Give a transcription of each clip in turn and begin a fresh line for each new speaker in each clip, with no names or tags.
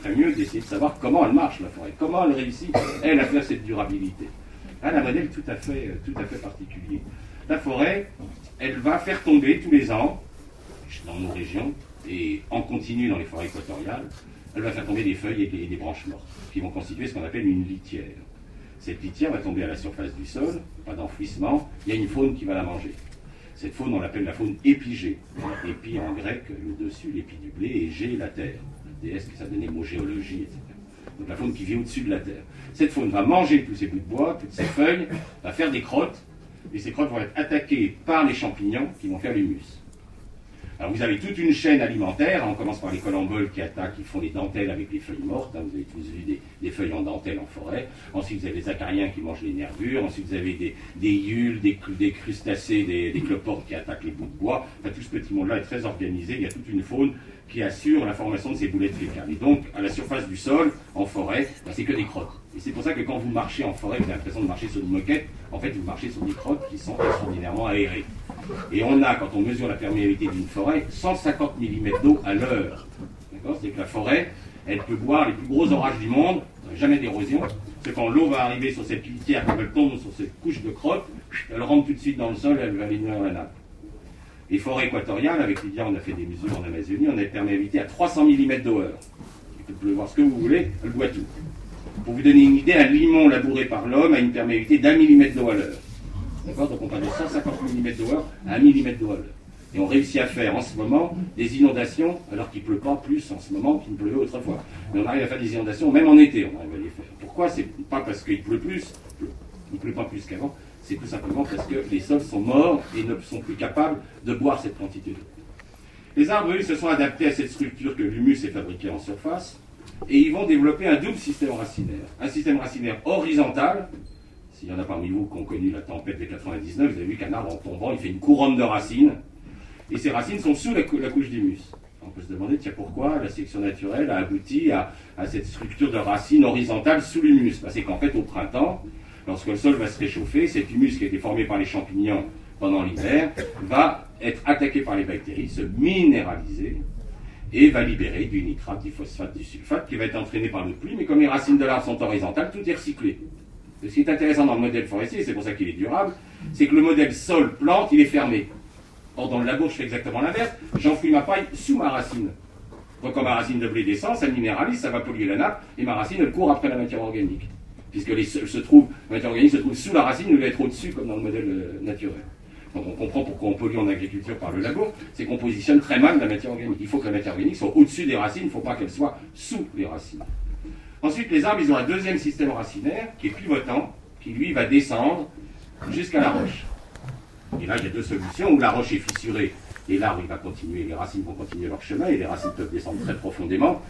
Très mieux d'essayer de savoir comment elle marche, la forêt, comment elle réussit, elle, à faire cette durabilité. Elle a un modèle tout à fait, tout à fait particulier. La forêt, elle va faire tomber tous les ans, dans nos régions, et en continu dans les forêts équatoriales, elle va faire tomber des feuilles et des, branches mortes, qui vont constituer ce qu'on appelle une litière. Cette litière va tomber à la surface du sol, pas d'enfouissement, il y a une faune qui va la manger. Cette faune, on l'appelle la faune épigée. Épi en grec, le dessus, l'épi du blé, et gé, la terre. Déesse que ça donnait mot géologie, etc. Donc la faune qui vit au-dessus de la terre. Cette faune va manger tous ces bouts de bois, toutes ces feuilles, va faire des crottes, et ces crottes vont être attaquées par les champignons qui vont faire l'humus. Alors vous avez toute une chaîne alimentaire, on commence par les colamboles qui attaquent, qui font des dentelles avec les feuilles mortes, hein. vous avez tous vu des, feuilles en dentelle en forêt, ensuite vous avez les acariens qui mangent les nervures, ensuite vous avez des, des des, crustacés, des, des, cloportes qui attaquent les bouts de bois, enfin, tout ce petit monde-là est très organisé, il y a toute une faune qui assure la formation de ces boulettes fécales. Et donc, à la surface du sol, en forêt, ben, c'est que des crottes. Et c'est pour ça que quand vous marchez en forêt, vous avez l'impression de marcher sur une moquette, en fait, vous marchez sur des crottes qui sont extraordinairement aérées. Et on a, quand on mesure la perméabilité d'une forêt, 150 mm d'eau à l'heure. D'accord? C'est que la forêt, elle peut boire les plus gros orages du monde, jamais d'érosion. C'est quand l'eau va arriver sur cette litière, quand elle tombe sur cette couche de crotte, elle rentre tout de suite dans le sol, elle va aller dans la nappe. Les forêts équatoriales, avec Lydia, on a fait des mesures en Amazonie, on a une perméabilité à 300 mm d'eau heure. Il peut pleuvoir ce que vous voulez, elle boit tout. Pour vous donner une idée, un limon labouré par l'homme a une perméabilité d'un millimètre d'eau à l'heure. Donc on passe de 150 mm d'eau à 1 mm d'eau à l'heure. Et on réussit à faire en ce moment des inondations, alors qu'il ne pleut pas plus en ce moment qu'il ne pleuvait autrefois. Mais on arrive à faire des inondations, même en été, on arrive à les faire. Pourquoi? C'est pas parce qu'il pleut plus, il ne pleut pas plus qu'avant, c'est tout simplement parce que les sols sont morts et ne sont plus capables de boire cette quantité d'eau. Les arbres, eux, se sont adaptés à cette structure que l'humus est fabriqué en surface, et ils vont développer un double système racinaire. Un système racinaire horizontal, s'il y en a parmi vous qui ont connu la tempête de 99, vous avez vu qu'un arbre en tombant, il fait une couronne de racines. Et ces racines sont sous la, couche d'humus. On peut se demander, tiens, pourquoi la sélection naturelle a abouti à, cette structure de racines horizontales sous l'humus? Bah, C'est qu'en fait, au printemps, lorsque le sol va se réchauffer, cet humus qui a été formé par les champignons pendant l'hiver va être attaqué par les bactéries, se minéraliser et va libérer du nitrate, du phosphate, du sulfate qui va être entraîné par le pluie. Mais comme les racines de l'arbre sont horizontales, tout est recyclé. Ce qui est intéressant dans le modèle forestier, c'est pour ça qu'il est durable, c'est que le modèle sol-plante, il est fermé. Or, dans le labo, je fais exactement l'inverse. J'enfouis ma paille sous ma racine. Donc, quand ma racine de blé descend, ça minéralise, ça va polluer la nappe, et ma racine, elle court après la matière organique. Puisque les, se trouve, la matière organique se trouve sous la racine, elle doit être au-dessus, comme dans le modèle euh, naturel. Donc, on comprend pourquoi on pollue en agriculture par le labo, c'est qu'on positionne très mal la matière organique. Il faut que la matière organique soit au-dessus des racines, il ne faut pas qu'elle soit sous les racines. Ensuite, les arbres, ils ont un deuxième système racinaire qui est pivotant, qui lui va descendre jusqu'à la roche. Et là, il y a deux solutions, où la roche est fissurée et l'arbre va continuer, les racines vont continuer leur chemin et les racines peuvent descendre très profondément.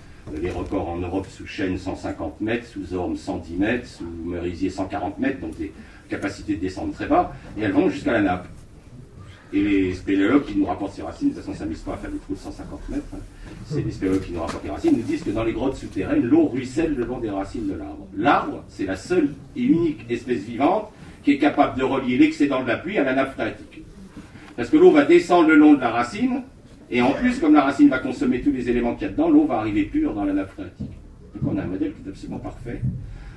Les records en Europe sous chêne 150 mètres, sous orme 110 mètres, sous merisier 140 mètres, donc des capacités de descendre très bas, et elles vont jusqu'à la nappe. Et les spéléologues qui nous rapportent ces racines, de toute façon, ça ne s'amuse pas à faire des trous de 150 mètres, hein. c'est les spéléologues qui nous rapportent les racines, nous disent que dans les grottes souterraines, l'eau ruisselle le long des racines de l'arbre. L'arbre, c'est la seule et unique espèce vivante qui est capable de relier l'excédent de la pluie à la nappe phréatique. Parce que l'eau va descendre le long de la racine, et en plus, comme la racine va consommer tous les éléments qu'il y a dedans, l'eau va arriver pure dans la nappe phréatique. Donc on a un modèle qui est absolument parfait.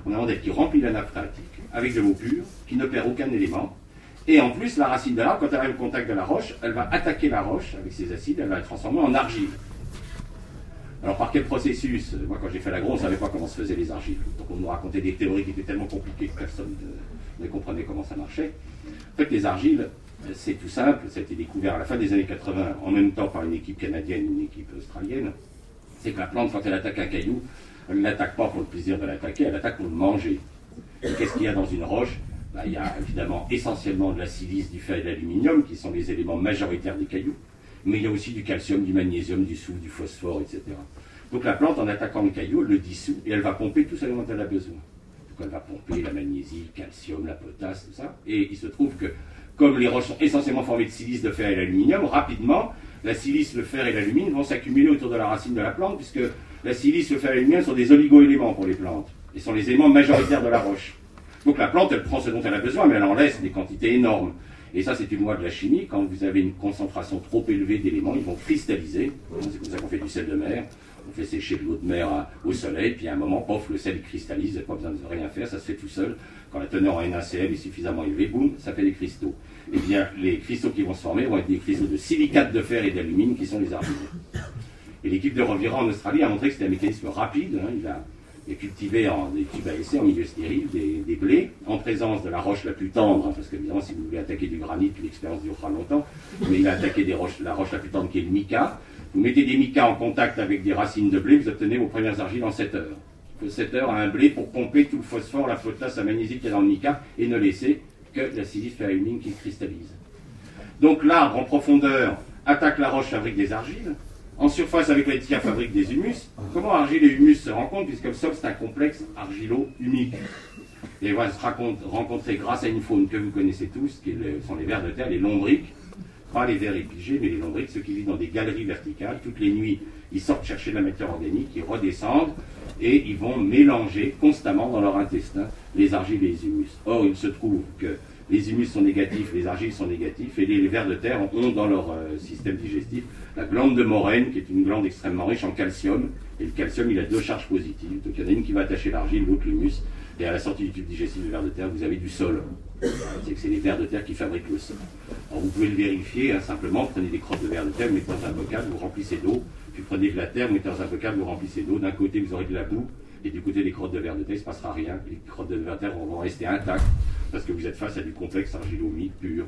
On a un modèle qui remplit la nappe phréatique avec de l'eau pure, qui ne perd aucun élément, et en plus, la racine de l'arbre, quand elle arrive au contact de la roche, elle va attaquer la roche avec ses acides, elle va la transformer en argile. Alors par quel processus Moi quand j'ai fait l'agro, on ne savait pas comment se faisaient les argiles. Donc on nous racontait des théories qui étaient tellement compliquées que personne ne, comprenait comment ça marchait. En fait les argiles, c'est tout simple, ça a été découvert à la fin des années 80, en même temps par une équipe canadienne et une équipe australienne. C'est que la plante, quand elle attaque un caillou, elle ne l'attaque pas pour le plaisir de l'attaquer, elle attaque pour le manger. Qu'est-ce qu'il y a dans une roche? Bah, il y a évidemment essentiellement de la silice, du fer et de l'aluminium, qui sont les éléments majoritaires des cailloux, mais il y a aussi du calcium, du magnésium, du soufre, du phosphore, etc. Donc la plante, en attaquant le caillou, elle le dissout et elle va pomper tout ce dont elle a besoin. Donc elle va pomper la magnésie, le calcium, la potasse, tout ça. Et il se trouve que, comme les roches sont essentiellement formées de silice, de fer et d'aluminium, rapidement, la silice, le fer et l'alumine vont s'accumuler autour de la racine de la plante, puisque la silice, le fer et l'aluminium sont des oligoéléments pour les plantes, et sont les éléments majoritaires de la roche. Donc la plante, elle prend ce dont elle a besoin, mais elle en laisse des quantités énormes. Et ça, c'est une loi de la chimie. Quand vous avez une concentration trop élevée d'éléments, ils vont cristalliser. C'est comme ça qu'on fait du sel de mer. On fait sécher de l'eau de mer au soleil, puis à un moment, pof, le sel cristallise, vous n'avez pas besoin de rien faire, ça se fait tout seul. Quand la teneur en NaCl est suffisamment élevée, boum, ça fait des cristaux. Eh bien, les cristaux qui vont se former vont être des cristaux de silicate de fer et d'alumine qui sont les argiles. Et l'équipe de Revira en Australie a montré que c'était un mécanisme rapide. Hein. il, a, cultivé en des tubes à essai, en milieu stérile, des, blés, en présence de la roche la plus tendre, hein, parce qu'évidemment, si vous voulez attaquer du granit, l'expérience durera longtemps, mais il a attaqué des roches, la roche la plus tendre qui est le mica. Vous mettez des micas en contact avec des racines de blé, vous obtenez vos premières argiles en 7 heures. Il faut 7 heures à un blé pour pomper tout le phosphore, la potasse, la magnésie qui est dans le mica et ne laisser que la silice ferrumine qui cristallise. Donc l'arbre en profondeur attaque la roche, fabrique des argiles. En surface, avec la tiers fabrique des humus. Comment argile et humus se rencontrent Puisque sol, c'est un complexe argilo-humique. Et va se rencontrer grâce à une faune que vous connaissez tous, qui sont les vers de terre, les lombriques. Pas les vers épigés, mais les lombriques, ceux qui vivent dans des galeries verticales. Toutes les nuits, ils sortent chercher de la matière organique, ils redescendent, et ils vont mélanger constamment dans leur intestin les argiles et les humus. Or, il se trouve que les humus sont négatifs, les argiles sont négatifs, et les, vers de terre ont dans leur euh, système digestif la glande de Morène, qui est une glande extrêmement riche en calcium. Et le calcium, il a deux charges positives. Donc il y en a une qui va attacher l'argile, l'autre l'humus. Et à la sortie du tube digestif du vers de terre, vous avez du sol. C'est que c'est les vers de terre qui fabriquent le sol. Alors vous pouvez le vérifier, hein, simplement, prenez des crottes de vers de terre, vous mettez dans un bocal, vous remplissez d'eau, puis prenez de la terre, vous mettez dans un bocal, vous remplissez d'eau. D'un côté, vous aurez de la boue, et du côté des crottes de verre de terre, il ne se passera rien. Les crottes de verre de terre vont rester intactes parce que vous êtes face à du complexe argilo pur.